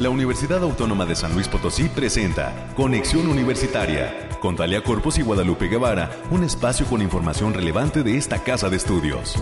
la Universidad Autónoma de San Luis Potosí presenta Conexión Universitaria con Talia Corpus y Guadalupe Guevara, un espacio con información relevante de esta casa de estudios.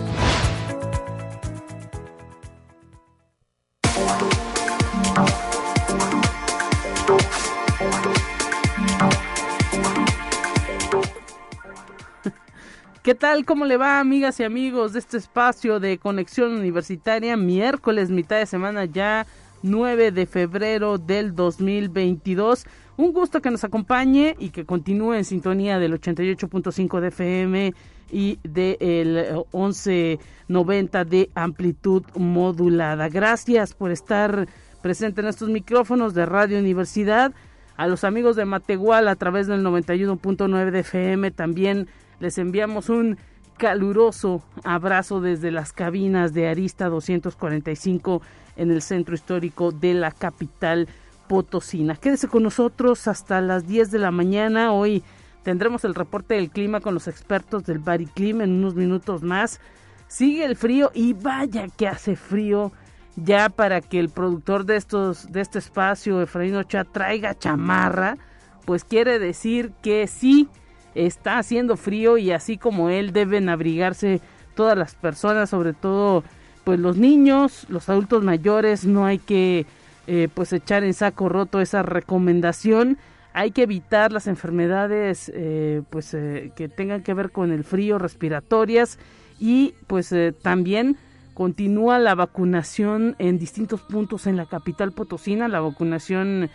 ¿Qué tal? ¿Cómo le va, amigas y amigos de este espacio de conexión universitaria? Miércoles, mitad de semana ya, 9 de febrero del 2022. Un gusto que nos acompañe y que continúe en sintonía del 88.5 de FM y del 1190 de amplitud modulada. Gracias por estar presente en estos micrófonos de Radio Universidad. A los amigos de Matehual a través del 91.9 de FM también les enviamos un caluroso abrazo desde las cabinas de Arista 245 en el centro histórico de la capital potosina. Quédese con nosotros hasta las 10 de la mañana. Hoy tendremos el reporte del clima con los expertos del Bariclim en unos minutos más. Sigue el frío y vaya que hace frío ya para que el productor de estos de este espacio Efraín Ochoa traiga chamarra, pues quiere decir que sí está haciendo frío y así como él deben abrigarse todas las personas, sobre todo pues los niños, los adultos mayores, no hay que eh, pues echar en saco roto esa recomendación. Hay que evitar las enfermedades eh, pues eh, que tengan que ver con el frío, respiratorias y pues también continúa la vacunación en distintos puntos en la capital potosina, la vacunación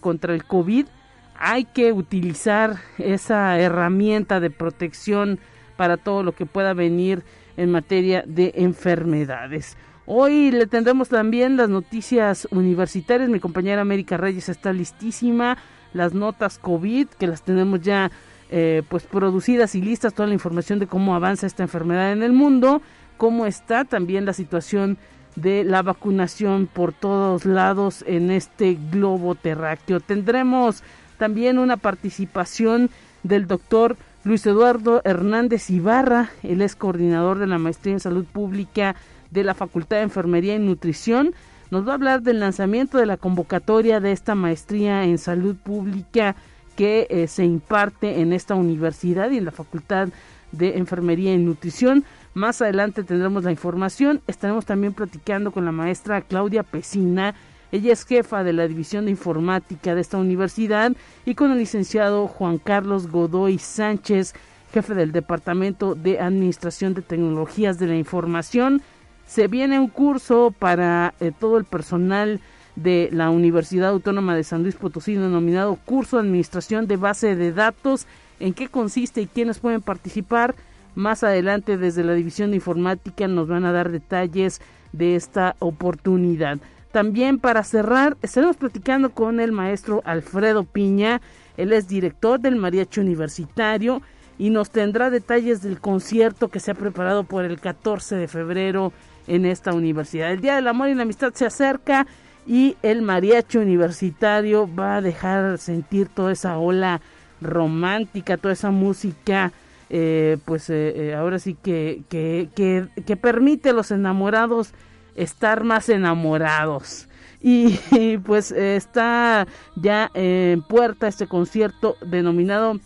contra el COVID hay que utilizar esa herramienta de protección para todo lo que pueda venir en materia de enfermedades. Hoy le tendremos también las noticias universitarias. Mi compañera América Reyes está listísima. Las notas COVID, que las tenemos ya eh, pues producidas y listas. Toda la información de cómo avanza esta enfermedad en el mundo. Cómo está también la situación de la vacunación por todos lados en este globo terráqueo. Tendremos también una participación del doctor Luis Eduardo Hernández Ibarra, él es coordinador de la Maestría en Salud Pública de la Facultad de Enfermería y Nutrición. Nos va a hablar del lanzamiento de la convocatoria de esta maestría en salud pública que eh, se imparte en esta universidad y en la Facultad de Enfermería y Nutrición. Más adelante tendremos la información. Estaremos también platicando con la maestra Claudia Pesina, ella es jefa de la División de Informática de esta universidad y con el licenciado Juan Carlos Godoy Sánchez, jefe del Departamento de Administración de Tecnologías de la Información. Se viene un curso para eh, todo el personal de la Universidad Autónoma de San Luis Potosí denominado Curso de Administración de Base de Datos. ¿En qué consiste y quiénes pueden participar? Más adelante desde la División de Informática nos van a dar detalles de esta oportunidad. También para cerrar, estaremos platicando con el maestro Alfredo Piña. Él es director del Mariachi Universitario y nos tendrá detalles del concierto que se ha preparado por el 14 de febrero en esta universidad. El Día del Amor y la Amistad se acerca y el Mariachi Universitario va a dejar sentir toda esa ola romántica, toda esa música, eh, pues eh, eh, ahora sí que, que, que, que permite a los enamorados estar más enamorados. Y, pues está ya en puerta este concierto denominado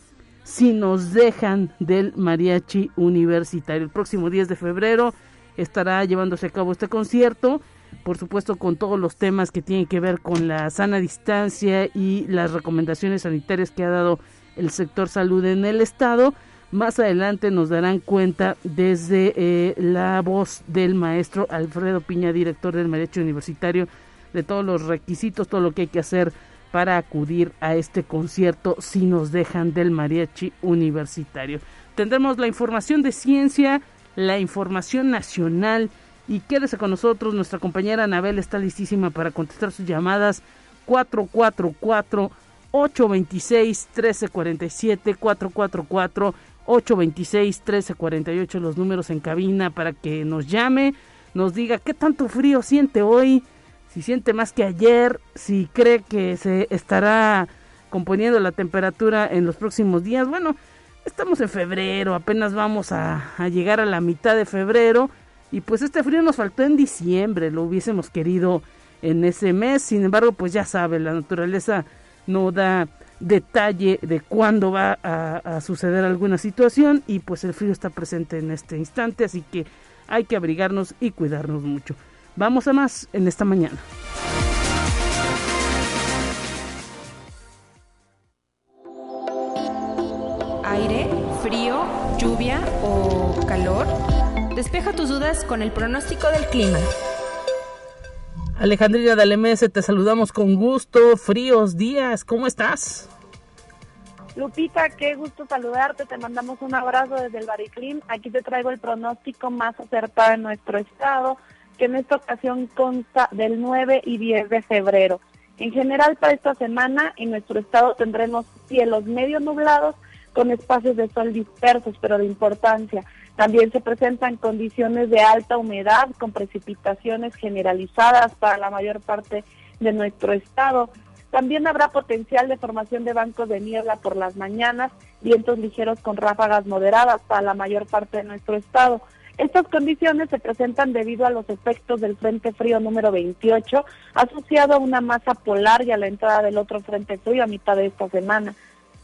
Si nos dejan del mariachi universitario. El próximo 10 de febrero estará llevándose a cabo este concierto, por supuesto con todos los temas que tienen que ver con la sana distancia y las recomendaciones sanitarias que ha dado el sector salud en el estado más adelante nos darán cuenta desde eh, la voz del maestro Alfredo Piña, director del Mariachi Universitario, de todos los requisitos, todo lo que hay que hacer para acudir a este concierto si nos dejan del Mariachi Universitario. Tendremos la información de ciencia, la información nacional y quédese con nosotros, nuestra compañera Anabel está listísima para contestar sus llamadas 444 826 1347 444 826-1348 los números en cabina para que nos llame, nos diga qué tanto frío siente hoy, si siente más que ayer, si cree que se estará componiendo la temperatura en los próximos días. Bueno, estamos en febrero, apenas vamos a, a llegar a la mitad de febrero y pues este frío nos faltó en diciembre, lo hubiésemos querido en ese mes. Sin embargo, pues ya sabe, la naturaleza no da detalle de cuándo va a, a, suceder alguna situación y pues el frío está presente en este instante, así que hay que abrigarnos y cuidarnos mucho. Vamos a más en esta mañana. Aire, frío, lluvia o calor. Despeja tus dudas con el pronóstico del clima. Alejandrina Dalemese, te saludamos con gusto. Fríos días, ¿cómo estás? Lupita, qué gusto saludarte. Te mandamos un abrazo desde el Bariclim. Aquí te traigo el pronóstico más acertado en nuestro estado, que en esta ocasión consta del 9 y 10 de febrero. En general, para esta semana en nuestro estado tendremos cielos medio nublados con espacios de sol dispersos, pero de importancia. También se presentan condiciones de alta humedad con precipitaciones generalizadas para la mayor parte de nuestro estado. También habrá potencial de formación de bancos de niebla por las mañanas, vientos ligeros con ráfagas moderadas para la mayor parte de nuestro estado. Estas condiciones se presentan debido a los efectos del Frente Frío número 28, asociado a una masa polar y a la entrada del otro Frente Frío a mitad de esta semana.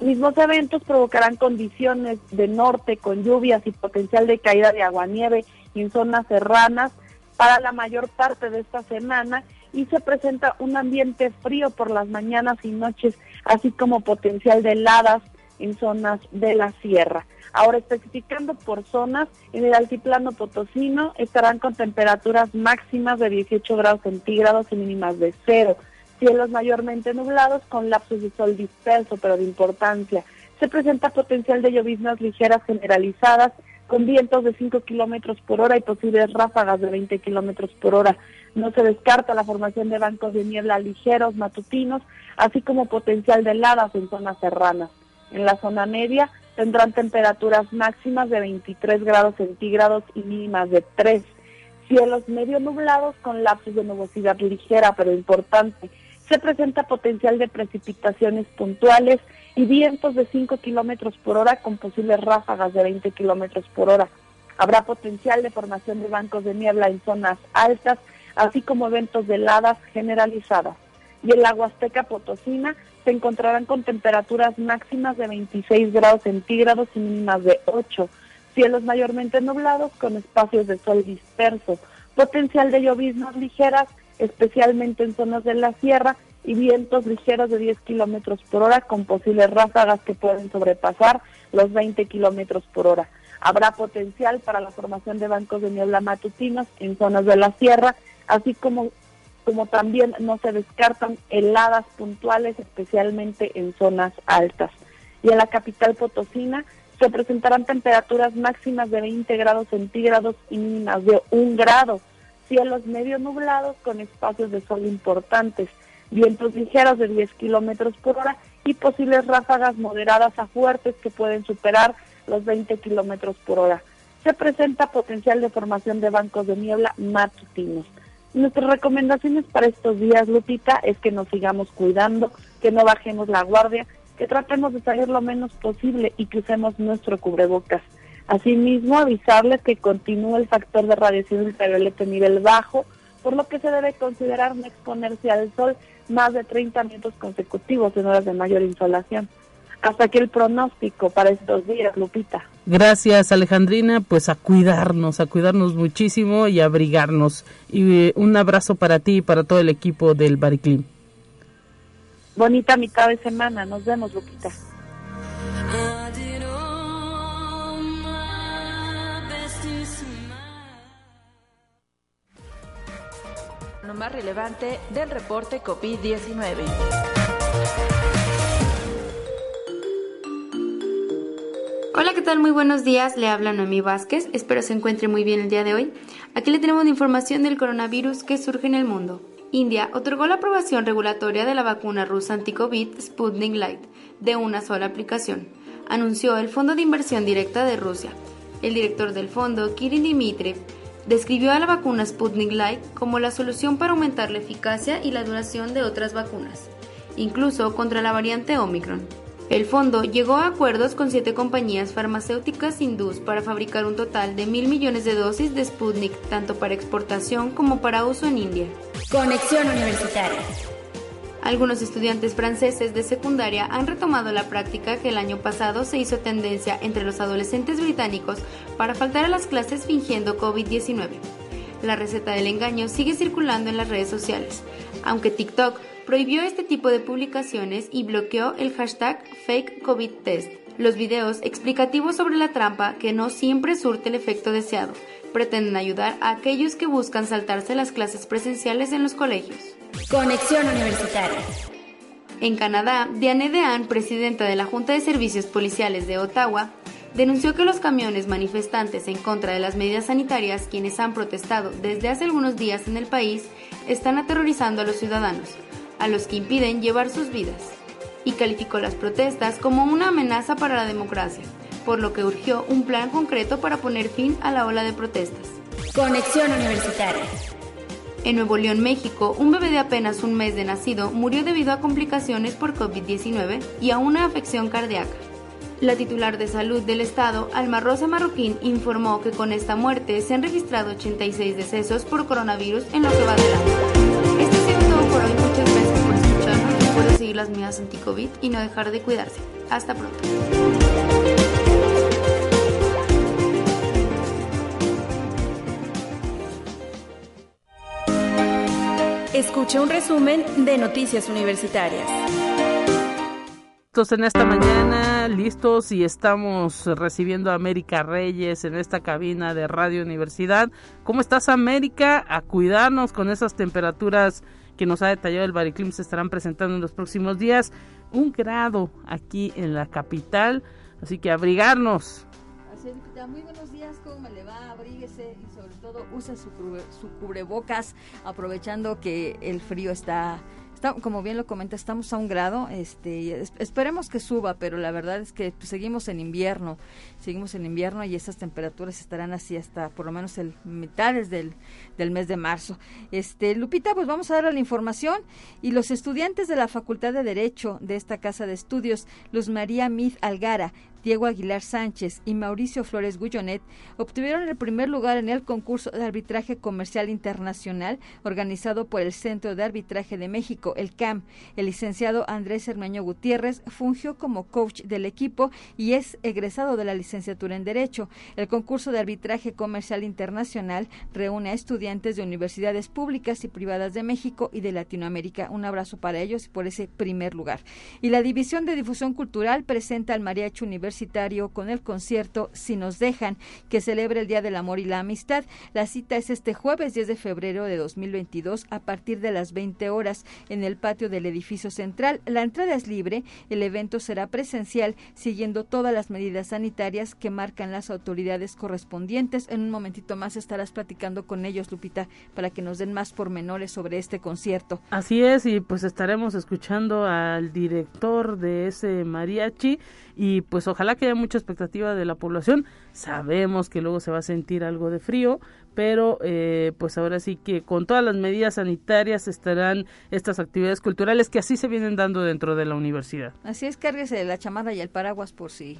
Mismos eventos provocarán condiciones de norte con lluvias y potencial de caída de aguanieve en zonas serranas para la mayor parte de esta semana y se presenta un ambiente frío por las mañanas y noches, así como potencial de heladas en zonas de la sierra. Ahora especificando por zonas, en el altiplano potosino estarán con temperaturas máximas de 18 grados centígrados y mínimas de cero cielos mayormente nublados con lapsos de sol disperso pero de importancia. Se presenta potencial de lloviznas ligeras generalizadas con vientos de 5 kilómetros por hora y posibles ráfagas de 20 kilómetros por hora. No se descarta la formación de bancos de niebla ligeros matutinos, así como potencial de heladas en zonas serranas. En la zona media tendrán temperaturas máximas de 23 grados centígrados y mínimas de 3. Cielos medio nublados con lapsos de nubosidad ligera pero importante se presenta potencial de precipitaciones puntuales y vientos de 5 kilómetros por hora con posibles ráfagas de 20 kilómetros por hora. Habrá potencial de formación de bancos de niebla en zonas altas, así como eventos de heladas generalizadas. Y en la Huasteca Potosina se encontrarán con temperaturas máximas de 26 grados centígrados y mínimas de 8. Cielos mayormente nublados con espacios de sol disperso. Potencial de lloviznas ligeras especialmente en zonas de la sierra, y vientos ligeros de 10 kilómetros por hora con posibles ráfagas que pueden sobrepasar los 20 kilómetros por hora. Habrá potencial para la formación de bancos de niebla matutinos en zonas de la sierra, así como, como también no se descartan heladas puntuales, especialmente en zonas altas. Y en la capital potosina se presentarán temperaturas máximas de 20 grados centígrados y mínimas de 1 grado cielos medio nublados con espacios de sol importantes, vientos ligeros de 10 kilómetros por hora y posibles ráfagas moderadas a fuertes que pueden superar los 20 kilómetros por hora. Se presenta potencial de formación de bancos de niebla matutinos. Nuestras recomendaciones para estos días, Lupita, es que nos sigamos cuidando, que no bajemos la guardia, que tratemos de salir lo menos posible y que usemos nuestro cubrebocas. Asimismo, avisarles que continúa el factor de radiación ultravioleta en nivel bajo, por lo que se debe considerar no exponerse al sol más de 30 minutos consecutivos en horas de mayor insolación. Hasta aquí el pronóstico para estos días, Lupita. Gracias, Alejandrina. Pues a cuidarnos, a cuidarnos muchísimo y a abrigarnos. Y eh, un abrazo para ti y para todo el equipo del Bariclim. Bonita mitad de semana. Nos vemos, Lupita. Más relevante del reporte COVID-19. Hola, ¿qué tal? Muy buenos días. Le habla Noemí Vázquez. Espero se encuentre muy bien el día de hoy. Aquí le tenemos información del coronavirus que surge en el mundo. India otorgó la aprobación regulatoria de la vacuna rusa anti-COVID Sputnik Light de una sola aplicación, anunció el Fondo de Inversión Directa de Rusia. El director del fondo, Kirin Dmitriev, describió a la vacuna Sputnik Light como la solución para aumentar la eficacia y la duración de otras vacunas, incluso contra la variante Omicron. El fondo llegó a acuerdos con siete compañías farmacéuticas hindús para fabricar un total de mil millones de dosis de Sputnik, tanto para exportación como para uso en India. Conexión Universitaria. Algunos estudiantes franceses de secundaria han retomado la práctica que el año pasado se hizo tendencia entre los adolescentes británicos para faltar a las clases fingiendo COVID-19. La receta del engaño sigue circulando en las redes sociales, aunque TikTok prohibió este tipo de publicaciones y bloqueó el hashtag fake COVID test. Los videos explicativos sobre la trampa, que no siempre surte el efecto deseado, pretenden ayudar a aquellos que buscan saltarse las clases presenciales en los colegios. Conexión Universitaria. En Canadá, Diane Dean, presidenta de la Junta de Servicios Policiales de Ottawa, denunció que los camiones manifestantes en contra de las medidas sanitarias, quienes han protestado desde hace algunos días en el país, están aterrorizando a los ciudadanos, a los que impiden llevar sus vidas, y calificó las protestas como una amenaza para la democracia, por lo que urgió un plan concreto para poner fin a la ola de protestas. Conexión Universitaria. En Nuevo León, México, un bebé de apenas un mes de nacido murió debido a complicaciones por COVID-19 y a una afección cardíaca. La titular de salud del estado, Alma Rosa Marroquín, informó que con esta muerte se han registrado 86 decesos por coronavirus en lo que va del año. Esto ha sido todo por hoy. Muchas gracias por escucharnos. Recuerda seguir las medidas anti-COVID y no dejar de cuidarse. Hasta pronto. Escuche un resumen de Noticias Universitarias. En esta mañana, listos y estamos recibiendo a América Reyes en esta cabina de Radio Universidad. ¿Cómo estás, América? A cuidarnos con esas temperaturas que nos ha detallado el Bariclim se estarán presentando en los próximos días. Un grado aquí en la capital, así que abrigarnos. Muy buenos días, ¿cómo me le va? Abríguese y todo use su, su cubrebocas, aprovechando que el frío está como bien lo comenta, estamos a un grado, este, esperemos que suba, pero la verdad es que pues, seguimos en invierno, seguimos en invierno y esas temperaturas estarán así hasta por lo menos el mitades del, del mes de marzo. Este, Lupita, pues vamos a dar la información y los estudiantes de la Facultad de Derecho de esta casa de estudios, Luz María Mid Algara, Diego Aguilar Sánchez y Mauricio Flores Gullonet obtuvieron el primer lugar en el concurso de arbitraje comercial internacional organizado por el Centro de Arbitraje de México, el CAM. El licenciado Andrés Hermeño Gutiérrez fungió como coach del equipo y es egresado de la licenciatura en Derecho. El concurso de arbitraje comercial internacional reúne a estudiantes de universidades públicas y privadas de México y de Latinoamérica. Un abrazo para ellos por ese primer lugar. Y la División de Difusión Cultural presenta al Mariachi Universitario con el concierto Si nos dejan, que celebra el Día del Amor y la Amistad. La cita es este jueves 10 de febrero de 2022 a partir de las 20 horas en el patio del edificio central. La entrada es libre, el evento será presencial siguiendo todas las medidas sanitarias que marcan las autoridades correspondientes. En un momentito más estarás platicando con ellos, Lupita, para que nos den más pormenores sobre este concierto. Así es, y pues estaremos escuchando al director de ese mariachi y pues ojalá que haya mucha expectativa de la población. Sabemos que luego se va a sentir algo de frío, pero eh, pues ahora sí que con todas las medidas sanitarias estarán estas actividades culturales que así se vienen dando dentro de la universidad. Así es, cárguese la chamarra y el paraguas por si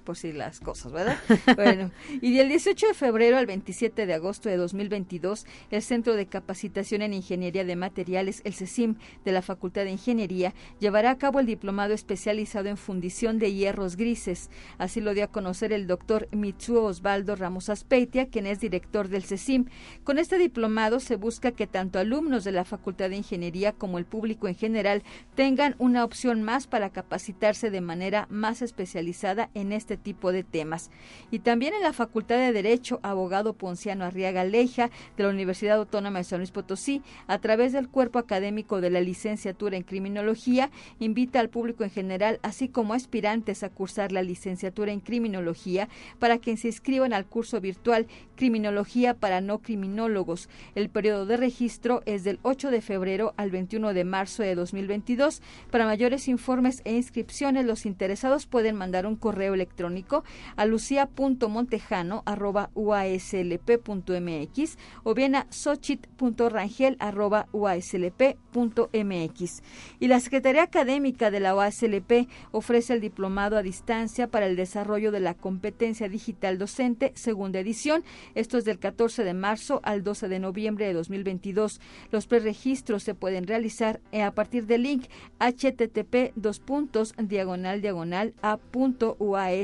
por si las cosas, ¿verdad? bueno, y del 18 de febrero al 27 de agosto de 2022, el Centro de Capacitación en Ingeniería de Materiales, el CECIM, de la Facultad de Ingeniería, llevará a cabo el diplomado especializado en fundición de hierros grises. Así lo dio a conocer el doctor Mitsuo Osvaldo Ramos Aspeitia, quien es director del CECIM. Con este diplomado se busca que tanto alumnos de la Facultad de Ingeniería como el público en general tengan una opción más para capacitarse de manera más especializada en este este tipo de temas. Y también en la Facultad de Derecho, abogado Ponciano Arriaga Leija de la Universidad Autónoma de San Luis Potosí, a través del cuerpo académico de la licenciatura en Criminología, invita al público en general, así como aspirantes a cursar la licenciatura en Criminología, para que se inscriban al curso virtual Criminología para no criminólogos. El periodo de registro es del 8 de febrero al 21 de marzo de 2022. Para mayores informes e inscripciones, los interesados pueden mandar un correo electrónico electrónico a lucia.montejano.uaslp.mx o bien a xochit.rangel.uaslp.mx. Y la Secretaría Académica de la UASLP ofrece el diplomado a distancia para el desarrollo de la competencia digital docente, segunda edición. Esto es del 14 de marzo al 12 de noviembre de 2022. Los preregistros se pueden realizar a partir del link http dos puntos diagonal diagonal a punto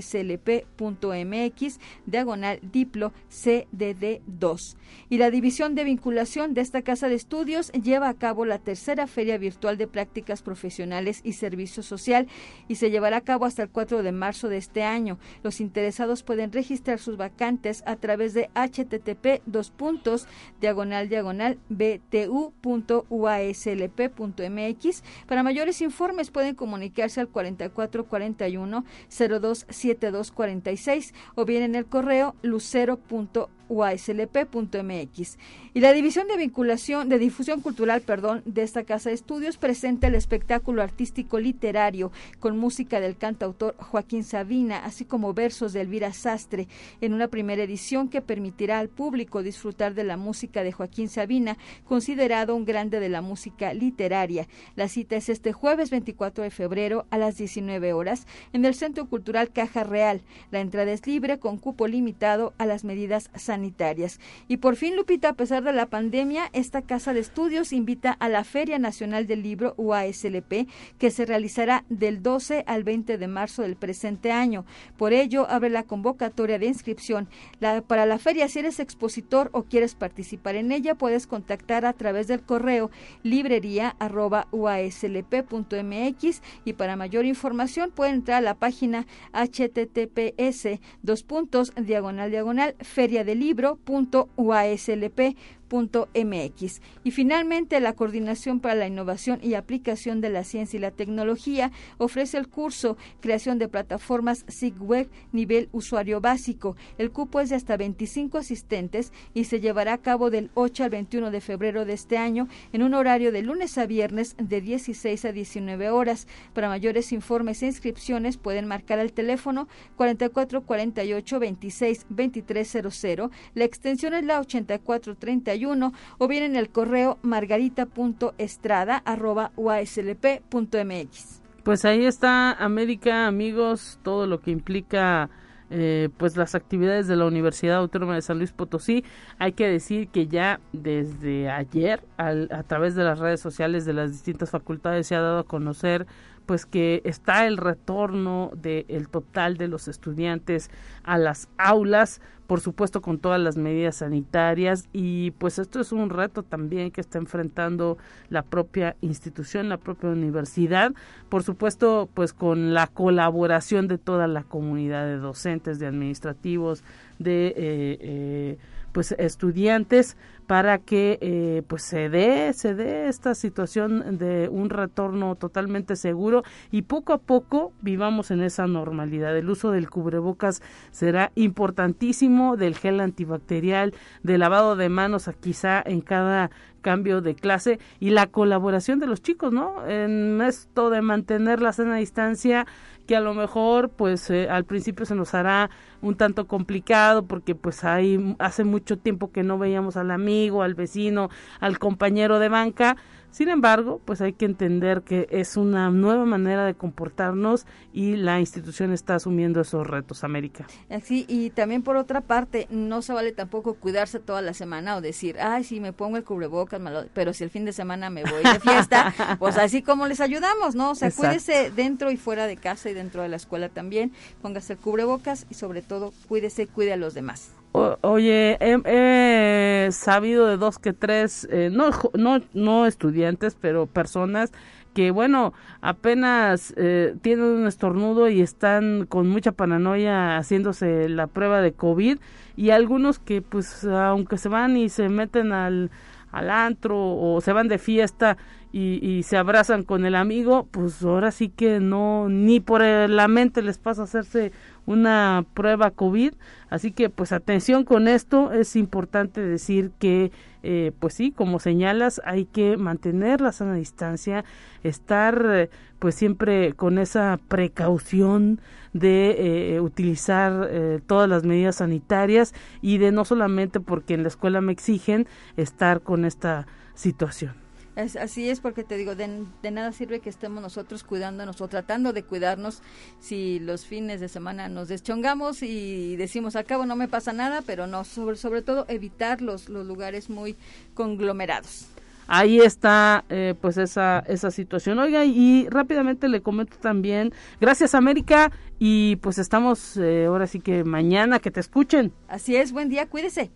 uaslp.mx diagonal diplo cdd 2 y la división de vinculación de esta casa de estudios lleva a cabo la tercera feria virtual de prácticas profesionales y servicio social y se llevará a cabo hasta el 4 de marzo de este año. Los interesados pueden registrar sus vacantes a través de http dos puntos diagonal diagonal btu.uaslp.mx. Para mayores informes pueden comunicarse al 4441 027246 o bien en el correo lucero.uaslp uaslp.mx. Y la División de Vinculación, de Difusión Cultural, perdón, de esta Casa de Estudios presenta el espectáculo artístico literario con música del cantautor Joaquín Sabina, así como versos de Elvira Sastre, en una primera edición que permitirá al público disfrutar de la música de Joaquín Sabina, considerado un grande de la música literaria. La cita es este jueves 24 de febrero a las 19 horas en el Centro Cultural Caja Real. La entrada es libre con cupo limitado a las medidas sanitarias Y por fin, Lupita, a pesar de la pandemia, esta casa de estudios invita a la Feria Nacional del Libro UASLP, que se realizará del 12 al 20 de marzo del presente año. Por ello, abre la convocatoria de inscripción. para la feria, si eres expositor o quieres participar en ella, puedes contactar a través del correo librería.uaslp.mx y para mayor información pueden entrar a la página https dos puntos diagonal diagonal feria del libro.uaslp mx Y finalmente, la Coordinación para la Innovación y Aplicación de la Ciencia y la Tecnología ofrece el curso Creación de Plataformas SIGWeb nivel usuario básico. El cupo es de hasta 25 asistentes y se llevará a cabo del 8 al 21 de febrero de este año en un horario de lunes a viernes de 16 a 19 horas. Para mayores informes e inscripciones pueden marcar al teléfono 44 48 26 2300. La extensión es la 8431 o bien en el correo margarita.estrada.uaslp.mx. Pues ahí está América, amigos, todo lo que implica eh, pues las actividades de la Universidad Autónoma de San Luis Potosí. Hay que decir que ya desde ayer a través de las redes sociales de las distintas facultades se ha dado a conocer pues que está el retorno del total de los estudiantes a las aulas, por supuesto con todas las medidas sanitarias y pues esto es un reto también que está enfrentando la propia institución, la propia universidad, por supuesto pues con la colaboración de toda la comunidad de docentes, de administrativos, de eh, eh, pues estudiantes para que eh, pues se dé se dé esta situación de un retorno totalmente seguro y poco a poco vivamos en esa normalidad. El uso del cubrebocas será importantísimo del gel antibacterial del lavado de manos quizá en cada cambio de clase y la colaboración de los chicos no en esto de mantener la sana distancia que a lo mejor pues eh, al principio se nos hará un tanto complicado porque pues hay hace mucho tiempo que no veíamos al amigo, al vecino, al compañero de banca sin embargo, pues hay que entender que es una nueva manera de comportarnos y la institución está asumiendo esos retos, América. Sí, y también por otra parte, no se vale tampoco cuidarse toda la semana o decir, ay, si me pongo el cubrebocas, pero si el fin de semana me voy de fiesta, pues así como les ayudamos, ¿no? O sea, cuídese dentro y fuera de casa y dentro de la escuela también, póngase el cubrebocas y sobre todo cuídese, cuide a los demás oye, he, sabido de dos que tres, eh, no, no, no estudiantes, pero personas que, bueno, apenas eh, tienen un estornudo y están con mucha paranoia haciéndose la prueba de COVID y algunos que, pues, aunque se van y se meten al, al antro o se van de fiesta y, se abrazan con el amigo, pues ahora sí que no, ni por la mente les pasa hacerse una prueba COVID. Así que pues atención con esto, es importante decir que eh, pues sí, como señalas, hay que mantener la sana distancia, estar eh, pues siempre con esa precaución de eh, utilizar todas las medidas sanitarias y de no solamente porque en la escuela me exigen estar con esta situación así es porque te digo, de, nada sirve que estemos nosotros cuidándonos o tratando de cuidarnos si los fines de semana nos deschongamos y decimos, al cabo no me pasa nada, pero no, sobre, sobre todo evitar los, los lugares muy conglomerados. Ahí está eh, pues esa esa situación. Oiga y rápidamente le comento también gracias América y pues estamos eh, ahora sí que mañana que te escuchen. Así es buen día cuídese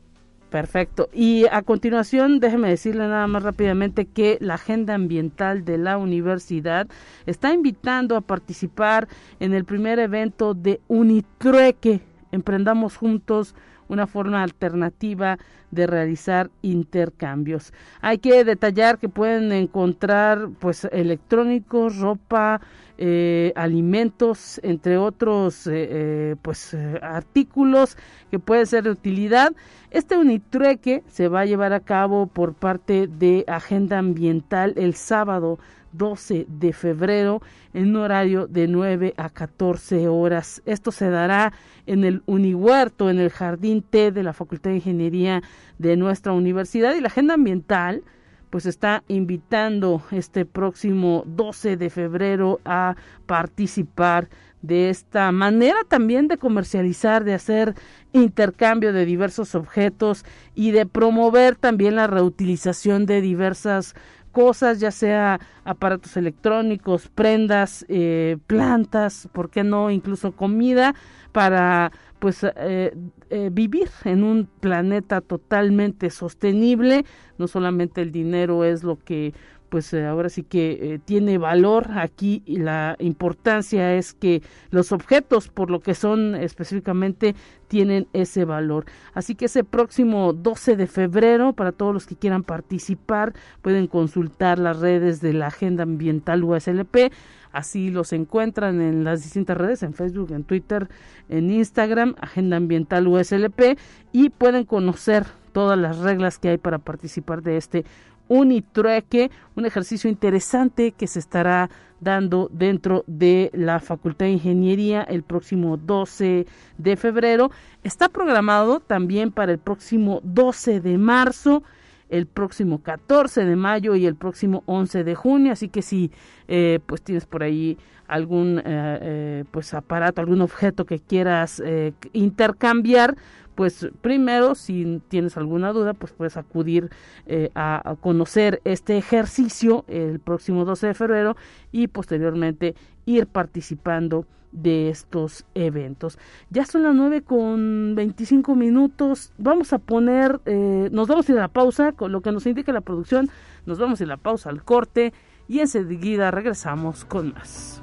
Perfecto. Y a continuación, déjeme decirle nada más rápidamente que la Agenda Ambiental de la Universidad está invitando a participar en el primer evento de Unitrueque. Emprendamos juntos una forma alternativa de realizar intercambios. Hay que detallar que pueden encontrar pues electrónicos, ropa, eh, alimentos, entre otros eh, eh, pues artículos que pueden ser de utilidad. Este unitrueque se va a llevar a cabo por parte de Agenda Ambiental el sábado 12 de febrero en horario de 9 a 14 horas. Esto se dará en el Unihuerto, en el Jardín T de la Facultad de Ingeniería de nuestra universidad y la Agenda Ambiental pues está invitando este próximo 12 de febrero a participar de esta manera también de comercializar, de hacer intercambio de diversos objetos y de promover también la reutilización de diversas cosas, ya sea aparatos electrónicos, prendas, eh, plantas, ¿por qué no? Incluso comida para pues eh, eh, vivir en un planeta totalmente sostenible. No solamente el dinero es lo que pues eh, ahora sí que eh, tiene valor aquí y la importancia es que los objetos por lo que son específicamente tienen ese valor. Así que ese próximo 12 de febrero para todos los que quieran participar pueden consultar las redes de la Agenda Ambiental USLP. Así los encuentran en las distintas redes, en Facebook, en Twitter, en Instagram, Agenda Ambiental USLP y pueden conocer todas las reglas que hay para participar de este Unitrueque, un ejercicio interesante que se estará dando dentro de la Facultad de Ingeniería el próximo 12 de febrero. Está programado también para el próximo 12 de marzo el próximo 14 de mayo y el próximo 11 de junio así que si eh, pues tienes por ahí algún eh, eh, pues aparato algún objeto que quieras intercambiar pues primero, si tienes alguna duda, pues puedes acudir eh, a, conocer este ejercicio el próximo 12 de febrero y posteriormente ir participando de estos eventos. Ya son las 9 con 25 minutos. Vamos a poner, eh, nos vamos a ir a la pausa, con lo que nos indica la producción. Nos vamos a ir a la pausa al corte y enseguida regresamos con más.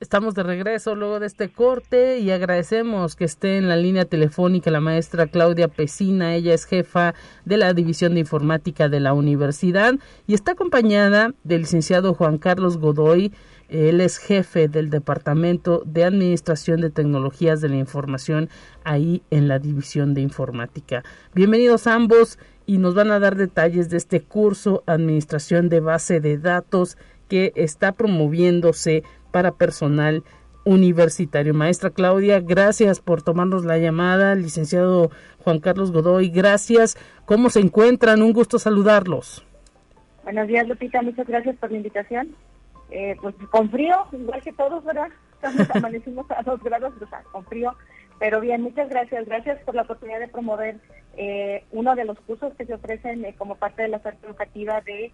Estamos de regreso luego de este corte y agradecemos que esté en la línea telefónica la maestra Claudia Pesina. Ella es jefa de la División de Informática de la universidad y está acompañada del licenciado Juan Carlos Godoy. Él es jefe del Departamento de Administración de Tecnologías de la Información ahí en la División de Informática. Bienvenidos ambos y nos van a dar detalles de este curso Administración de Base de Datos que está promoviéndose para personal universitario. Maestra Claudia, gracias por tomarnos la llamada. Licenciado Juan Carlos Godoy, gracias. ¿Cómo se encuentran? Un gusto saludarlos. Buenos días, Lupita. Muchas gracias por la invitación. Eh, pues con frío, igual que todos, ¿verdad? Estamos amanecimos a dos grados, o sea, con frío. Pero bien, muchas gracias. Gracias por la oportunidad de promover eh, uno de los cursos que se ofrecen eh, como parte de la oferta educativa de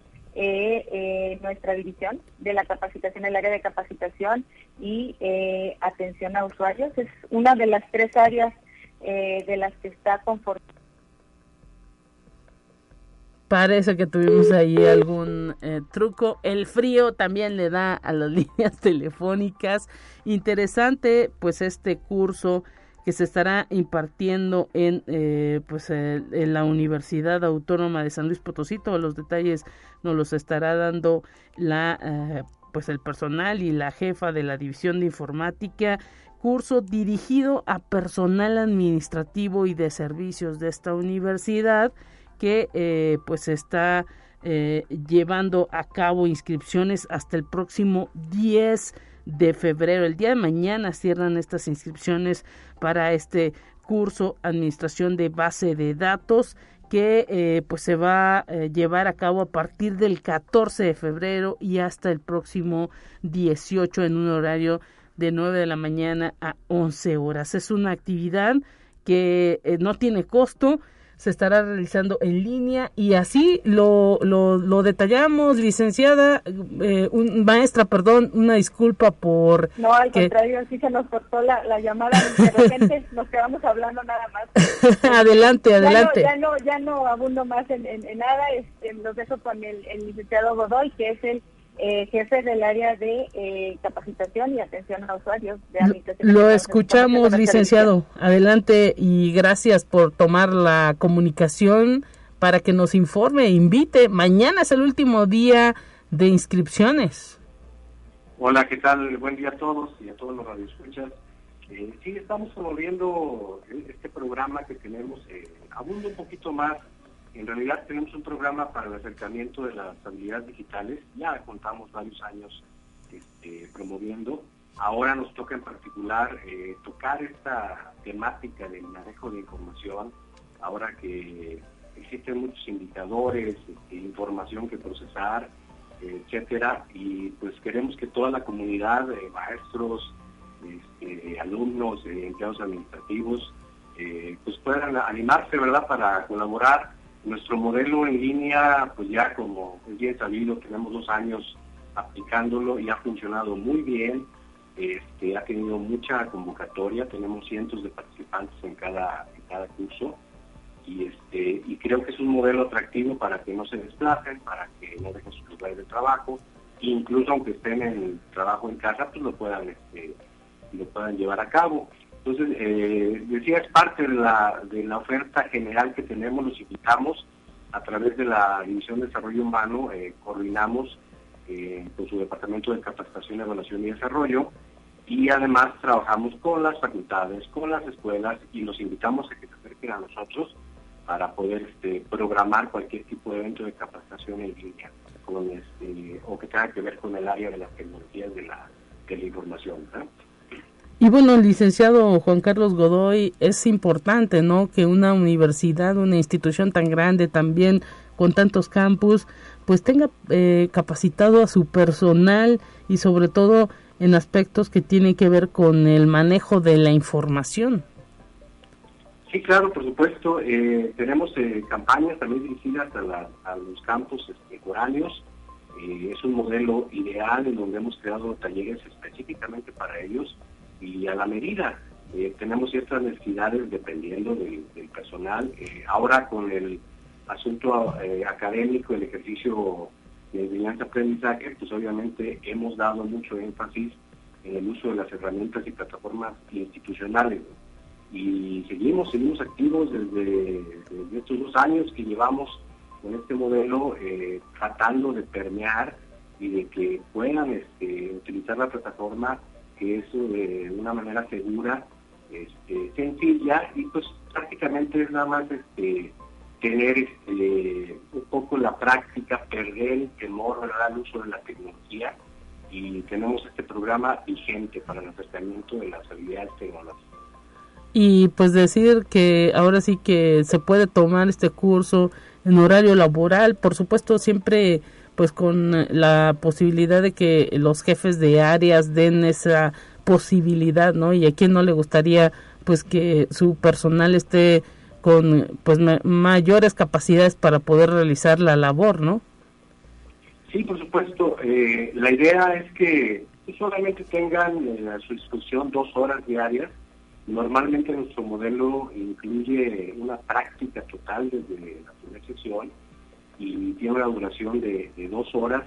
nuestra división de la capacitación, el área de capacitación y atención a usuarios. Es una de las tres áreas de las que está conformada Parece que tuvimos ahí algún eh, truco. El frío también le da a las líneas telefónicas. Interesante, pues este curso que se estará impartiendo en eh, pues en la Universidad Autónoma de San Luis Potosí. Todos los detalles nos los estará dando la eh, pues el personal y la jefa de la división de informática curso dirigido a personal administrativo y de servicios de esta universidad que eh, pues está eh, llevando a cabo inscripciones hasta el próximo 10 de febrero. El día de mañana cierran estas inscripciones para este curso Administración de Base de Datos que eh, pues se va a llevar a cabo a partir del 14 de febrero y hasta el próximo 18 en un horario de 9 de la mañana a 11 horas. Es una actividad que no tiene costo, se estará realizando en línea y así lo, lo, lo detallamos, licenciada, eh, un, maestra, perdón, una disculpa por... No, al contrario, sí se nos cortó la, la llamada, de repente nos quedamos hablando nada más. adelante, adelante. Ya no, ya no, abundo más en, en, nada, este, los dejo con el, el licenciado Godoy, que es el eh, jefe del área de eh, capacitación y atención a usuarios de administración. Lo escuchamos, licenciado. Adelante y gracias por tomar la comunicación para que nos informe, e invite. Mañana es el último día de inscripciones. Hola, ¿qué tal? Buen día a todos y a todos los radioescuchas. Eh, sí, estamos promoviendo este programa que tenemos, eh, abundo un poquito más en realidad tenemos un programa para el acercamiento de las habilidades digitales, ya contamos varios años este, promoviendo. Ahora nos toca en particular eh, tocar esta temática del manejo de información, ahora que existen muchos indicadores, este, información que procesar, etcétera, y pues queremos que toda la comunidad de maestros, este, alumnos, empleados administrativos, eh, pues puedan animarse, ¿verdad?, para colaborar nuestro modelo en línea, pues ya como es bien sabido, tenemos dos años aplicándolo y ha funcionado muy bien. Este, ha tenido mucha convocatoria, tenemos cientos de participantes en cada, en cada curso y, este, y creo que es un modelo atractivo para que no se desplacen, para que no dejen sus lugares de trabajo, incluso aunque estén en trabajo en casa, pues lo puedan, este, lo puedan llevar a cabo. Entonces, eh, decía, es parte de la, de la oferta general que tenemos, los invitamos a través de la División de Desarrollo Humano, eh, coordinamos eh, con su Departamento de Capacitación, Evaluación y Desarrollo, y además trabajamos con las facultades, con las escuelas, y los invitamos a que se acerquen a nosotros para poder este, programar cualquier tipo de evento de capacitación en línea, este, o que tenga que ver con el área de las tecnologías de la, de la información. Y bueno, licenciado Juan Carlos Godoy, es importante, ¿no? Que una universidad, una institución tan grande, también con tantos campus, pues tenga eh, capacitado a su personal y sobre todo en aspectos que tienen que ver con el manejo de la información. Sí, claro, por supuesto. Eh, tenemos eh, campañas también dirigidas a, los campus este, es un modelo ideal en donde hemos creado talleres específicamente para ellos y a la medida. Eh, tenemos ciertas necesidades dependiendo del, personal. Eh, ahora con el asunto eh, académico, el ejercicio de enseñanza-aprendizaje, pues obviamente hemos dado mucho énfasis en el uso de las herramientas y plataformas institucionales. Y seguimos, seguimos activos desde, estos dos años que llevamos con este modelo, tratando de permear y de que puedan este, utilizar la plataforma que es de una manera segura, este, sencilla y pues prácticamente es nada más este, tener este, un poco la práctica, perder el temor al uso de la tecnología y tenemos este programa vigente para el acercamiento de las habilidades tecnológicas. Y pues decir que ahora sí que se puede tomar este curso en horario laboral, por supuesto siempre pues con la posibilidad de que los jefes de áreas den esa posibilidad, ¿no? Y a quien no le gustaría pues que su personal esté con pues mayores capacidades para poder realizar la labor, ¿no? Sí, por supuesto. Eh, la idea es que solamente tengan eh, a su disposición dos horas diarias. Normalmente nuestro modelo incluye una práctica total desde la primera sesión y tiene una duración de, dos horas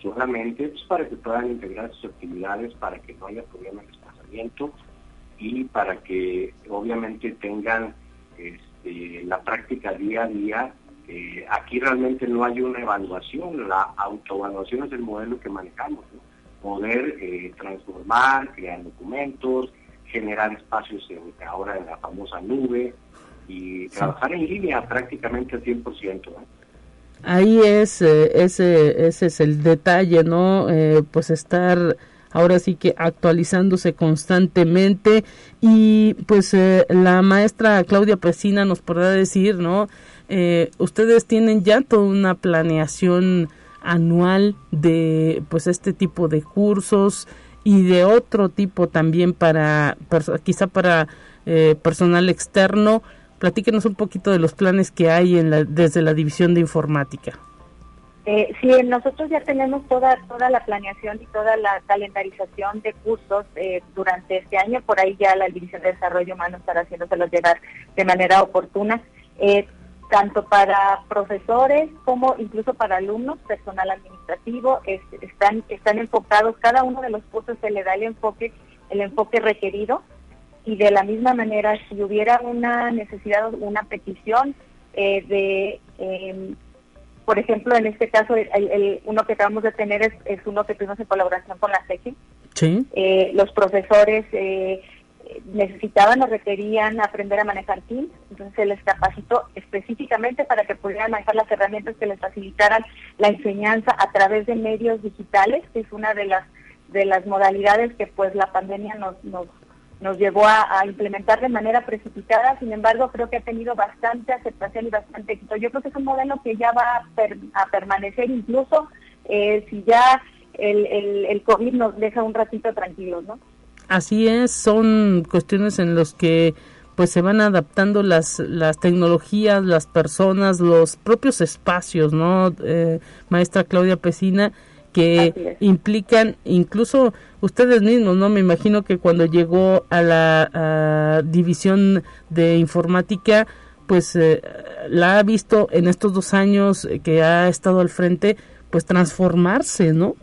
solamente pues, para que puedan integrar sus actividades, para que no haya problemas de desplazamiento y para que obviamente tengan este, la práctica día a día. Eh, aquí realmente no hay una evaluación, la autoevaluación es el modelo que manejamos, poder eh, transformar, crear documentos, generar espacios ahora en la famosa nube y trabajar en línea prácticamente al 100%. Ahí es, eh, ese, ese es el detalle, ¿no? pues estar ahora sí que actualizándose constantemente y pues eh, la maestra Claudia Pesina nos podrá decir, ¿no? Eh, ustedes tienen ya toda una planeación anual de pues este tipo de cursos y de otro tipo también para quizá para eh, personal externo. Platíquenos un poquito de los planes que hay desde la división de informática. Eh, sí, nosotros ya tenemos toda toda la planeación y toda la calendarización de cursos eh, durante este año. Por ahí ya la División de Desarrollo Humano estará haciéndoselos llegar de manera oportuna, eh, tanto para profesores como incluso para alumnos, personal administrativo. están están enfocados, cada uno de los cursos se le da el enfoque el enfoque requerido y de la misma manera si hubiera una necesidad o una petición eh, de em, por ejemplo, en este caso, el, uno que acabamos de tener es, uno que tuvimos en colaboración con la SECI. Sí. Eh, los profesores eh, necesitaban o requerían aprender a manejar Teams, entonces se les capacitó específicamente para que pudieran manejar las herramientas que les facilitaran la enseñanza a través de medios digitales, que es una de las de las modalidades que pues la pandemia nos, nos nos llevó a, implementar de manera precipitada, sin embargo creo que ha tenido bastante aceptación y bastante éxito. Yo creo que es un modelo que ya va a, permanecer incluso eh, si ya el, el, el, COVID nos deja un ratito tranquilos, ¿no? Así es, son cuestiones en las que pues se van adaptando las, las tecnologías, las personas, los propios espacios, ¿no? Eh, maestra Claudia Pesina, que implican incluso ustedes mismos, ¿no? Me imagino que cuando llegó a la división de informática, pues eh, la ha visto en estos dos años que ha estado al frente, pues transformarse, ¿no?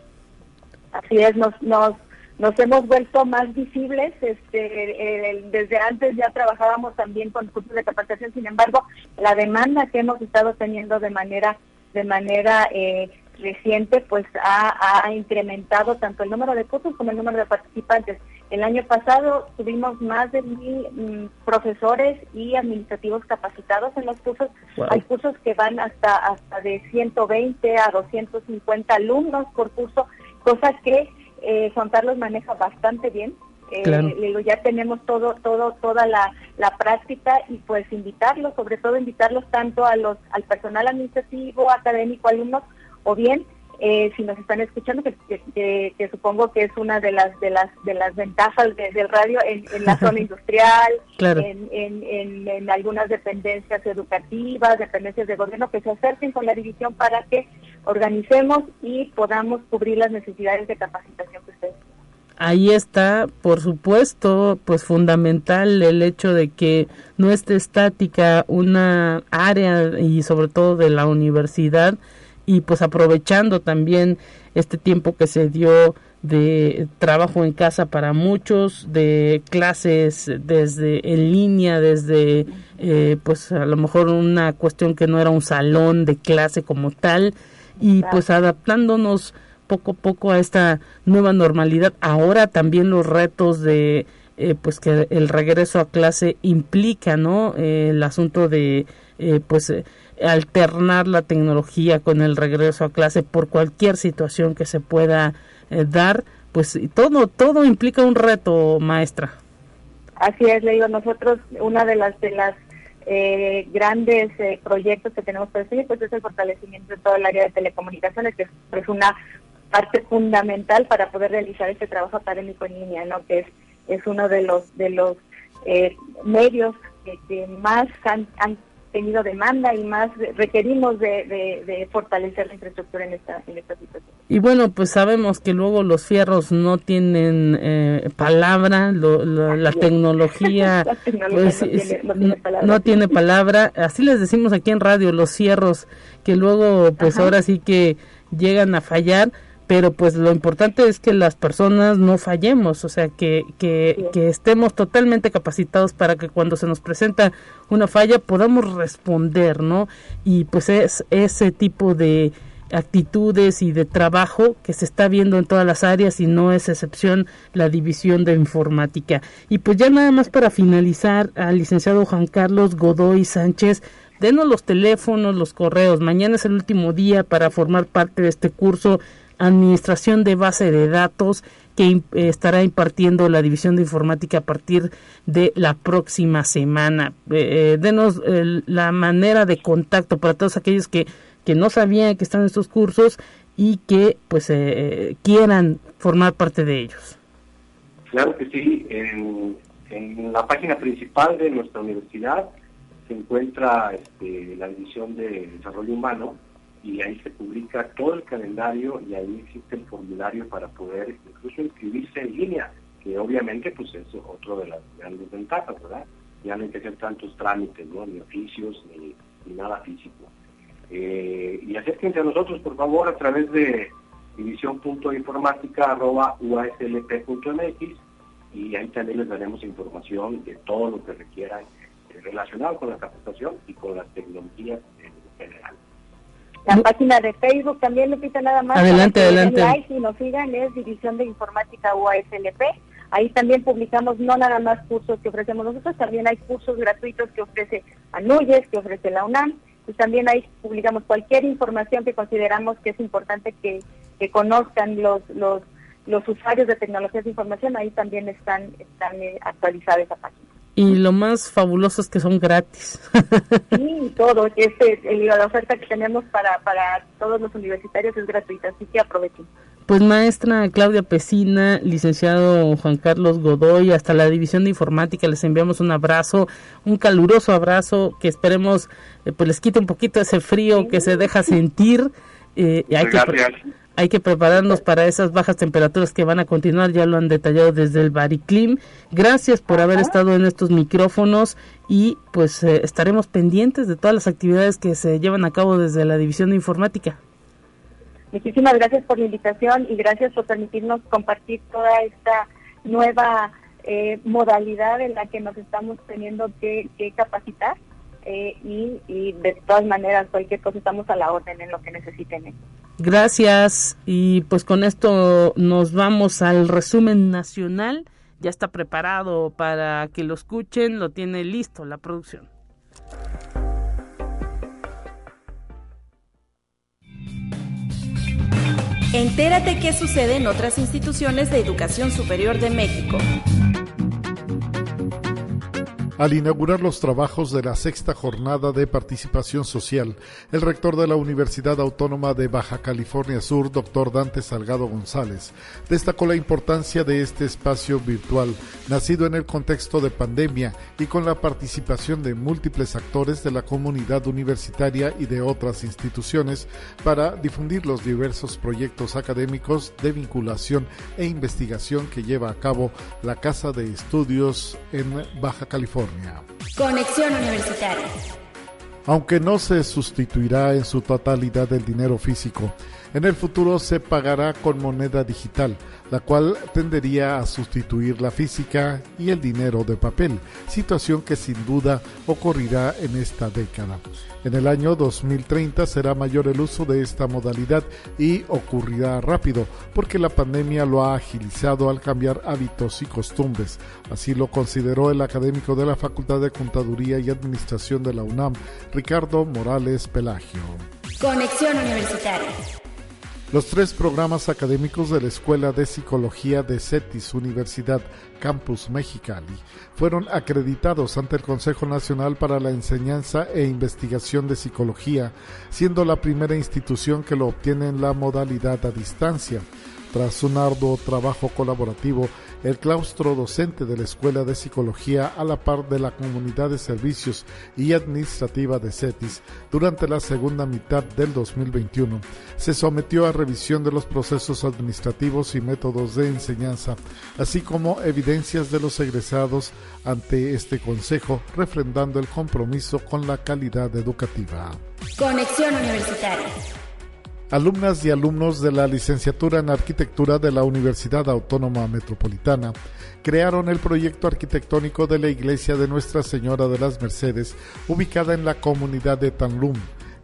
Así es, nos, nos, nos hemos vuelto más visibles, este, desde antes ya trabajábamos también con cursos de capacitación, sin embargo, la demanda que hemos estado teniendo de manera de manera eh, reciente pues ha, incrementado tanto el número de cursos como el número de participantes. El año pasado tuvimos más de mil mm, profesores y administrativos capacitados en los cursos. Hay cursos que van hasta hasta de 120 a 250 alumnos por curso, cosa que eh, Juan Carlos maneja bastante bien. Eh, ya tenemos todo, todo, toda la, la práctica y pues invitarlos, sobre todo invitarlos tanto a los, al personal administrativo, académico, alumnos, o bien eh, si nos están escuchando que, que, supongo que es una de las de las de las ventajas del radio en, la zona industrial en, en, en, algunas dependencias educativas dependencias de gobierno que se acerquen con la división para que organicemos y podamos cubrir las necesidades de capacitación que ustedes ahí está, por supuesto, pues fundamental el hecho de que no esté estática una área y sobre todo de la universidad y pues aprovechando también este tiempo que se dio de trabajo en casa para muchos, de clases desde en línea, desde eh, pues a lo mejor una cuestión que no era un salón de clase como tal y pues adaptándonos poco a poco a esta nueva normalidad. Ahora también los retos de eh, pues que el regreso a clase implica, ¿no? Eh, el asunto de pues alternar la tecnología con el regreso a clase por cualquier situación que se pueda eh, dar, pues todo todo implica un reto, maestra. Así es, le digo, nosotros una de las de las eh, grandes eh, proyectos que tenemos por seguir, pues es el fortalecimiento de todo el área de telecomunicaciones, que es, una parte fundamental para poder realizar este trabajo académico en línea, ¿no? Que es es uno de los de los medios que, más han, tenido demanda y más requerimos de, fortalecer la infraestructura en esta, en esta situación. Y bueno, pues sabemos que luego los fierros no tienen eh, palabra, la, tecnología, no, tiene, palabra. Así les decimos aquí en radio, los cierros, que luego pues ahora sí que llegan a fallar pero pues lo importante es que las personas no fallemos, o sea, que, que, que, estemos totalmente capacitados para que cuando se nos presenta una falla podamos responder, ¿no? Y pues es ese tipo de actitudes y de trabajo que se está viendo en todas las áreas y no es excepción la división de informática. Y pues ya nada más para finalizar al licenciado Juan Carlos Godoy Sánchez, denos los teléfonos, los correos. Mañana es el último día para formar parte de este curso administración de base de datos que eh, estará impartiendo la División de Informática a partir de la próxima semana. Eh, eh, denos la manera de contacto para todos aquellos que, que no sabían que están estos cursos y que pues quieran formar parte de ellos. Claro que sí, en, en la página principal de nuestra universidad se encuentra este, la División de Desarrollo Humano y ahí se publica todo el calendario y ahí existe el formulario para poder incluso inscribirse en línea, que obviamente pues es otro de las grandes ventajas, ¿verdad? Ya no hay que hacer tantos trámites, ¿no? Ni oficios, ni, nada físico. Eh, y acérquense a nosotros, por favor, a través de división.informática.uaslp.mx y ahí también les daremos información de todo lo que requieran eh, relacionado con la capacitación y con las tecnologías en general. La página de Facebook también, Lupita, nada más. Adelante, adelante. Like y nos sigan, es División de Informática UASLP. Ahí también publicamos no nada más cursos que ofrecemos nosotros, también hay cursos gratuitos que ofrece ANUYES, que ofrece la UNAM, y también ahí publicamos cualquier información que consideramos que es importante que, que conozcan los, los, los usuarios de tecnologías de información, ahí también están, están eh, actualizadas esa página y lo más fabuloso es que son gratis. Sí, todo. Este, la oferta que tenemos para, para todos los universitarios es gratuita, así que aprovechen. Pues maestra Claudia Pesina, licenciado Juan Carlos Godoy, hasta la División de Informática les enviamos un abrazo, un caluroso abrazo que esperemos eh, pues les quite un poquito ese frío que se deja sentir. Eh, hay Gracias hay que prepararnos para esas bajas temperaturas que van a continuar, ya lo han detallado desde el Bariclim. Gracias por haber estado en estos micrófonos y pues eh, estaremos pendientes de todas las actividades que se llevan a cabo desde la División de Informática. Muchísimas gracias por la invitación y gracias por permitirnos compartir toda esta nueva eh, modalidad en la que nos estamos teniendo que, capacitar. Eh, y, y, de todas maneras cualquier cosa estamos a la orden en lo que necesiten. Gracias. Y pues con esto nos vamos al resumen nacional. Ya está preparado para que lo escuchen. Lo tiene listo la producción. Entérate qué sucede en otras instituciones de educación superior de México. Al inaugurar los trabajos de la sexta jornada de participación social, el rector de la Universidad Autónoma de Baja California Sur, doctor Dante Salgado González, destacó la importancia de este espacio virtual, nacido en el contexto de pandemia y con la participación de múltiples actores de la comunidad universitaria y de otras instituciones para difundir los diversos proyectos académicos de vinculación e investigación que lleva a cabo la Casa de Estudios en Baja California. Conexión Universitaria. Aunque no se sustituirá en su totalidad el dinero físico, en el futuro se pagará con moneda digital, la cual tendería a sustituir la física y el dinero de papel, situación que sin duda ocurrirá en esta década. En el año 2030 será mayor el uso de esta modalidad y ocurrirá rápido, porque la pandemia lo ha agilizado al cambiar hábitos y costumbres. Así lo consideró el académico de la Facultad de Contaduría y Administración de la UNAM, Ricardo Morales Pelagio. Conexión Universitaria. Los tres programas académicos de la Escuela de Psicología de CETIS Universidad Campus Mexicali fueron acreditados ante el Consejo Nacional para la Enseñanza e Investigación de Psicología, siendo la primera institución que lo obtiene en la modalidad a distancia. Tras un arduo trabajo colaborativo, el claustro docente de la Escuela de Psicología a la par de la comunidad de servicios y administrativa de CETIS durante la segunda mitad del 2021 se sometió a revisión de los procesos administrativos y métodos de enseñanza, así como evidencias de los egresados ante este Consejo, refrendando el compromiso con la calidad educativa. Conexión Universitaria. Alumnas y alumnos de la licenciatura en arquitectura de la Universidad Autónoma Metropolitana crearon el proyecto arquitectónico de la iglesia de Nuestra Señora de las Mercedes, ubicada en la comunidad de Tanlum,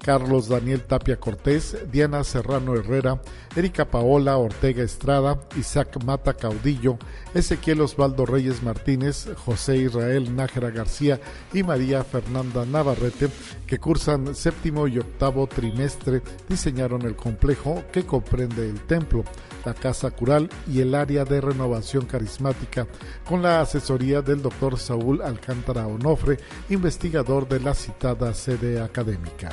Carlos Daniel Tapia Cortés, Diana Serrano Herrera, Erika Paola Ortega Estrada, Isaac Mata Caudillo, Ezequiel Osvaldo Reyes Martínez, José Israel Nájera García y María Fernanda Navarrete, que cursan séptimo y octavo trimestre, diseñaron el complejo que comprende el templo, la casa cural y el área de renovación carismática, con la asesoría del doctor Saúl Alcántara Onofre, investigador de la citada sede académica.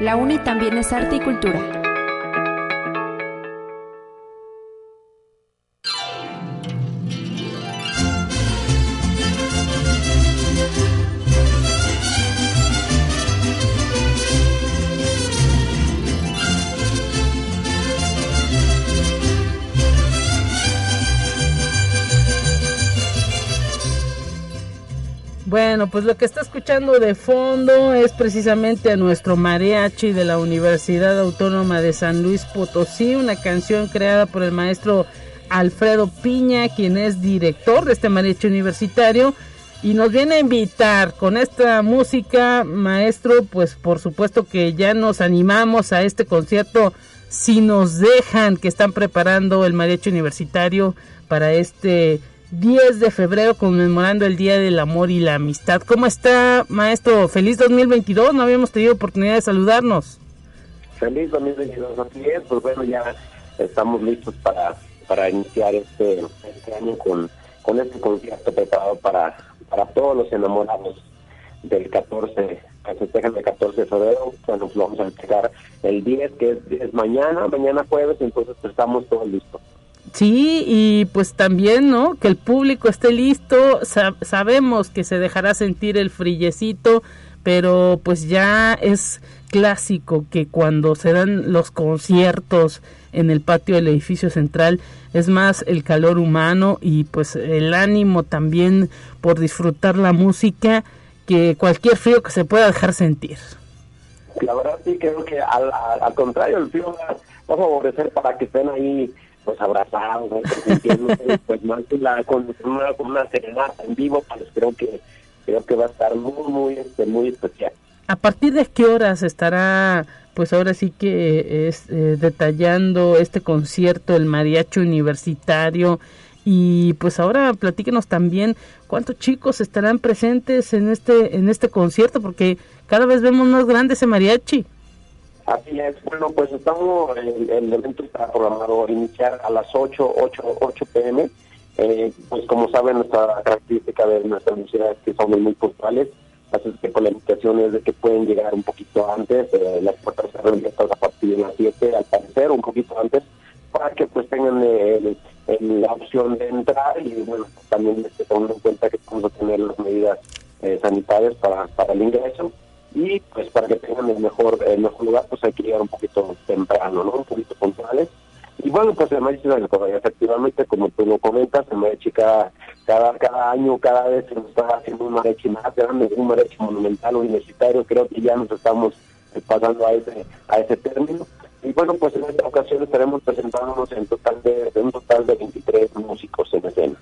La UNI también es arte y cultura. Bueno, pues lo que está escuchando de fondo es precisamente a nuestro mariachi de la Universidad Autónoma de San Luis Potosí, una canción creada por el maestro Alfredo Piña, quien es director de este mariachi universitario y nos viene a invitar con esta música, maestro, pues por supuesto que ya nos animamos a este concierto si nos dejan que están preparando el mariachi universitario para este 10 de febrero conmemorando el Día del Amor y la Amistad. ¿Cómo está, maestro? Feliz 2022, no habíamos tenido oportunidad de saludarnos. Feliz 2022, así es, pues bueno, ya estamos listos para, para iniciar este, este año con, con este concierto preparado para, para todos los enamorados del 14, que festejan el 14 de febrero, bueno, pues vamos a entregar el 10, que es, es mañana, mañana jueves, entonces pues estamos todos listos. Sí, y pues también, ¿no? Que el público esté listo. sabemos que se dejará sentir el frillecito, pero pues ya es clásico que cuando se dan los conciertos en el patio del edificio central es más el calor humano y pues el ánimo también por disfrutar la música que cualquier frío que se pueda dejar sentir. La verdad sí creo que al, al contrario el frío va, va a favorecer para que estén ahí pues abrazados, pues más la, con, una, con una serenata en vivo, pues creo que creo que va a estar muy muy este, muy especial. ¿A partir de qué horas estará pues ahora sí que es eh, detallando este concierto el mariachi universitario y pues ahora platíquenos también cuántos chicos estarán presentes en este en este concierto porque cada vez vemos más grande ese mariachi. Así es, bueno, pues estamos, el, el evento está programado a iniciar a las 8, 8, 8 pm. Eh, pues como saben, nuestra característica de nuestra universidad es que somos muy puntuales, así que con la invitación es de que pueden llegar un poquito antes, eh, las puertas se abiertas a partir de las 7, al parecer, un poquito antes, para que pues tengan eh, la opción de entrar y bueno, también este, en cuenta que vamos a tener las medidas sanitarias para, para el ingreso y pues para que tengan el mejor el mejor lugar pues hay que llegar un poquito temprano, ¿no? Un poquito puntuales. Y bueno, pues el mariachi efectivamente, como tú lo comentas, el mariachi cada, cada, cada año, cada vez se nos está haciendo un mariachi más grande, un mariachi monumental universitario, creo que ya nos estamos pasando a ese, a ese término. Y bueno, pues en esta ocasión estaremos presentándonos en total de, un total de 23 músicos en escena.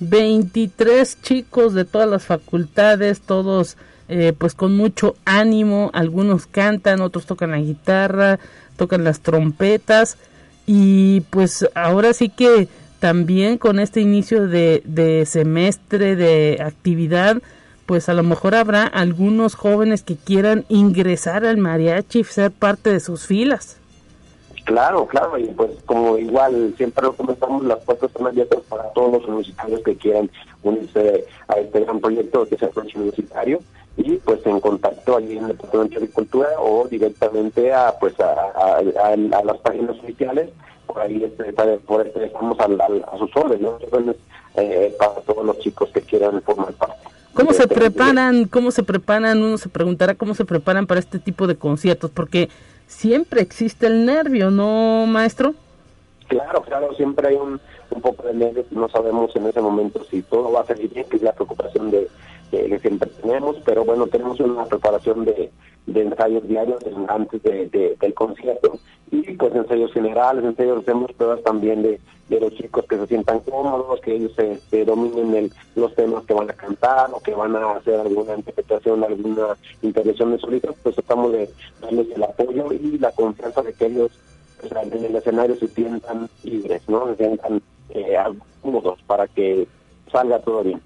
23 chicos de todas las facultades, todos eh, pues con mucho ánimo, algunos cantan, otros tocan la guitarra, tocan las trompetas. Y pues ahora sí que también con este inicio de, de semestre de actividad, pues a lo mejor habrá algunos jóvenes que quieran ingresar al mariachi y ser parte de sus filas. Claro, claro, y pues como igual siempre lo comentamos, las puertas están abiertas para todos los universitarios que quieran unirse a este gran proyecto que es el universitario y pues en contacto allí en el Departamento de Agricultura o directamente a pues a, las páginas oficiales por ahí este, por este, estamos a sus órdenes ¿no? eh, para todos los chicos que quieran formar parte ¿Cómo se este preparan? ¿Cómo se preparan? Uno se preguntará cómo se preparan para este tipo de conciertos, porque siempre existe el nervio, ¿no, maestro? Claro, claro, siempre hay un, un poco de nervio, no sabemos en ese momento si todo va a salir bien, que es la preocupación de, que siempre tenemos, pero bueno, tenemos una preparación de, ensayos diarios antes de, del concierto y pues ensayos generales, ensayos, hacemos pruebas también de, de los chicos que se sientan cómodos, que ellos se, dominen el, los temas que van a cantar o que van a hacer alguna interpretación, alguna intervención de solitos, pues tratamos de darles el apoyo y la confianza de que ellos pues, en el escenario se sientan libres, ¿no? Se sientan eh, cómodos para que salga todo bien.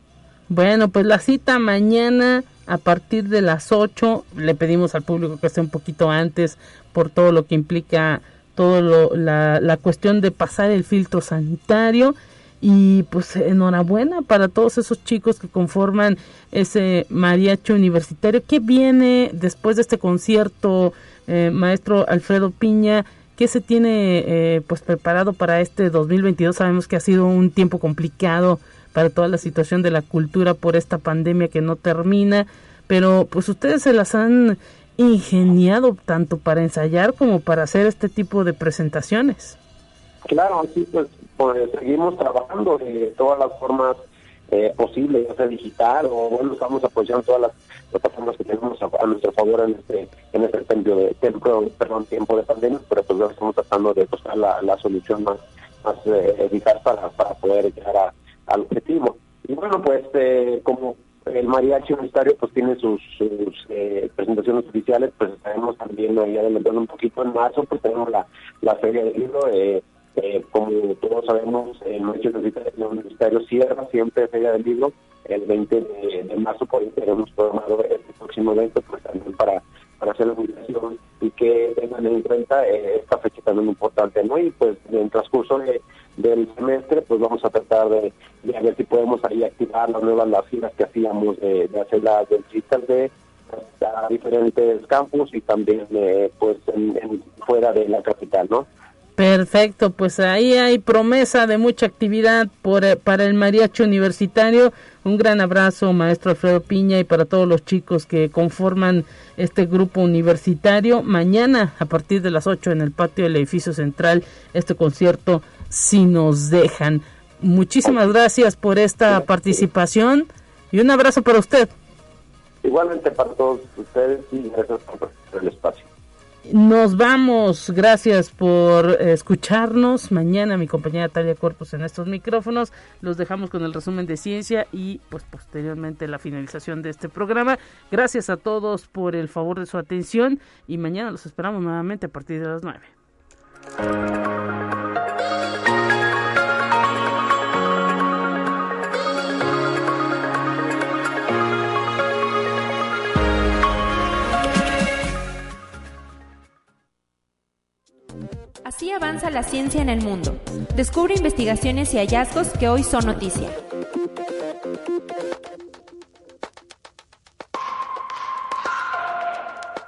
Bueno, pues la cita mañana a partir de las 8. Le pedimos al público que esté un poquito antes por todo lo que implica todo lo, la, la cuestión de pasar el filtro sanitario. Y pues enhorabuena para todos esos chicos que conforman ese mariachi universitario. ¿Qué viene después de este concierto, eh, maestro Alfredo Piña? ¿Qué se tiene eh, pues preparado para este 2022? Sabemos que ha sido un tiempo complicado para toda la situación de la cultura por esta pandemia que no termina, pero pues ustedes se las han ingeniado tanto para ensayar como para hacer este tipo de presentaciones. Claro, sí, pues, pues seguimos trabajando de todas las formas eh, posibles, ya sea digital o bueno, estamos apoyando todas las plataformas que tenemos a, nuestro favor en este en este tiempo de tiempo, perdón, tiempo de pandemia, pero pues estamos tratando de buscar la, la solución más más eh, eficaz para, para poder llegar a, al objetivo. Y bueno, pues eh, como el mariachi universitario pues tiene sus, eh, presentaciones oficiales, pues estaremos también ahí adelantando un poquito en marzo, pues tenemos la, la feria del libro, eh, como todos sabemos, el mariachi universitario cierra siempre feria del libro, el 20 de, marzo por ahí tenemos programado el próximo evento, pues también para para hacer la publicación y que tengan en cuenta esta fecha también importante, ¿no? Y pues en transcurso de, del semestre, pues vamos a tratar de, de ver si podemos ahí activar las nuevas las giras que hacíamos de, de hacer las dentistas de a diferentes campus y también eh, pues en, fuera de la capital, ¿no? Perfecto, pues ahí hay promesa de mucha actividad por, eh, para el mariachi universitario. Un gran abrazo, maestro Alfredo Piña, y para todos los chicos que conforman este grupo universitario. Mañana, a partir de las 8 en el patio del edificio central, este concierto si nos dejan. Muchísimas gracias por esta participación y un abrazo para usted. Igualmente para todos ustedes y gracias por el espacio. Nos vamos, gracias por escucharnos. Mañana mi compañera Talia Corpus en estos micrófonos. Los dejamos con el resumen de ciencia y pues posteriormente la finalización de este programa. Gracias a todos por el favor de su atención y mañana los esperamos nuevamente a partir de las 9. Así avanza la ciencia en el mundo. Descubre investigaciones y hallazgos que hoy son noticia.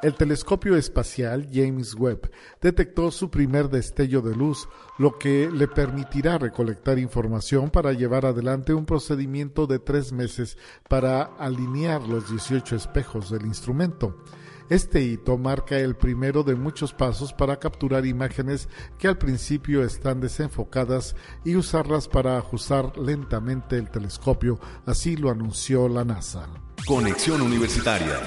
El telescopio espacial James Webb detectó su primer destello de luz, lo que le permitirá recolectar información para llevar adelante un procedimiento de tres meses para alinear los 18 espejos del instrumento. Este hito marca el primero de muchos pasos para capturar imágenes que al principio están desenfocadas y usarlas para ajustar lentamente el telescopio, así lo anunció la NASA. Conexión Universitaria.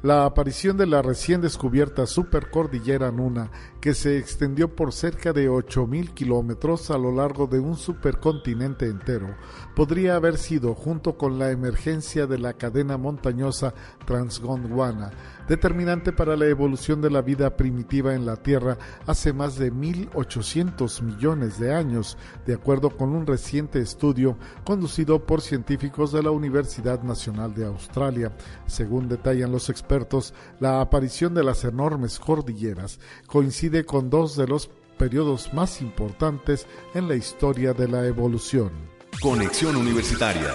La aparición de la recién descubierta supercordillera Nuna, que se extendió por cerca de 8.000 kilómetros a lo largo de un supercontinente entero, podría haber sido, junto con la emergencia de la cadena montañosa Transgondwana, determinante para la evolución de la vida primitiva en la Tierra hace más de 1.800 millones de años, de acuerdo con un reciente estudio conducido por científicos de la Universidad Nacional de Australia. Según detallan los expertos, expertos, la aparición de las enormes cordilleras coincide con dos de los periodos más importantes en la historia de la evolución. Conexión Universitaria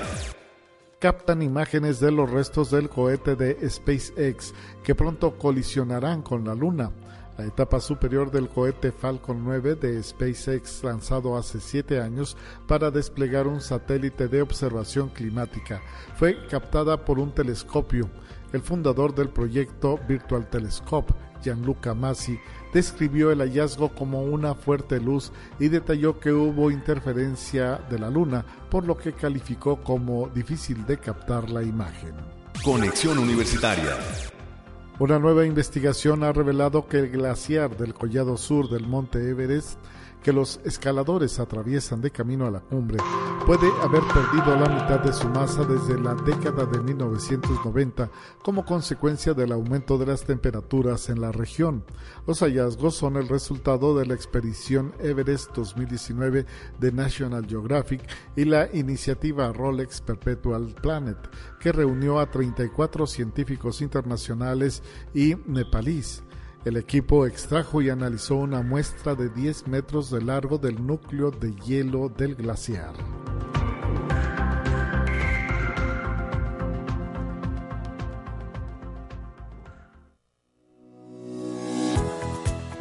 captan imágenes de los restos del cohete de SpaceX que pronto colisionarán con la Luna. La etapa superior del cohete Falcon 9 de SpaceX lanzado hace siete años para desplegar un satélite de observación climática fue captada por un telescopio. El fundador del proyecto Virtual Telescope, Gianluca Masi, describió el hallazgo como una fuerte luz y detalló que hubo interferencia de la Luna, por lo que calificó como difícil de captar la imagen. Conexión Universitaria una nueva investigación ha revelado que el glaciar del collado sur del monte Everest que los escaladores atraviesan de camino a la cumbre puede haber perdido la mitad de su masa desde la década de 1990 como consecuencia del aumento de las temperaturas en la región. Los hallazgos son el resultado de la expedición Everest 2019 de National Geographic y la iniciativa Rolex Perpetual Planet, que reunió a 34 científicos internacionales y nepalíes el equipo extrajo y analizó una muestra de 10 metros de largo del núcleo de hielo del glaciar.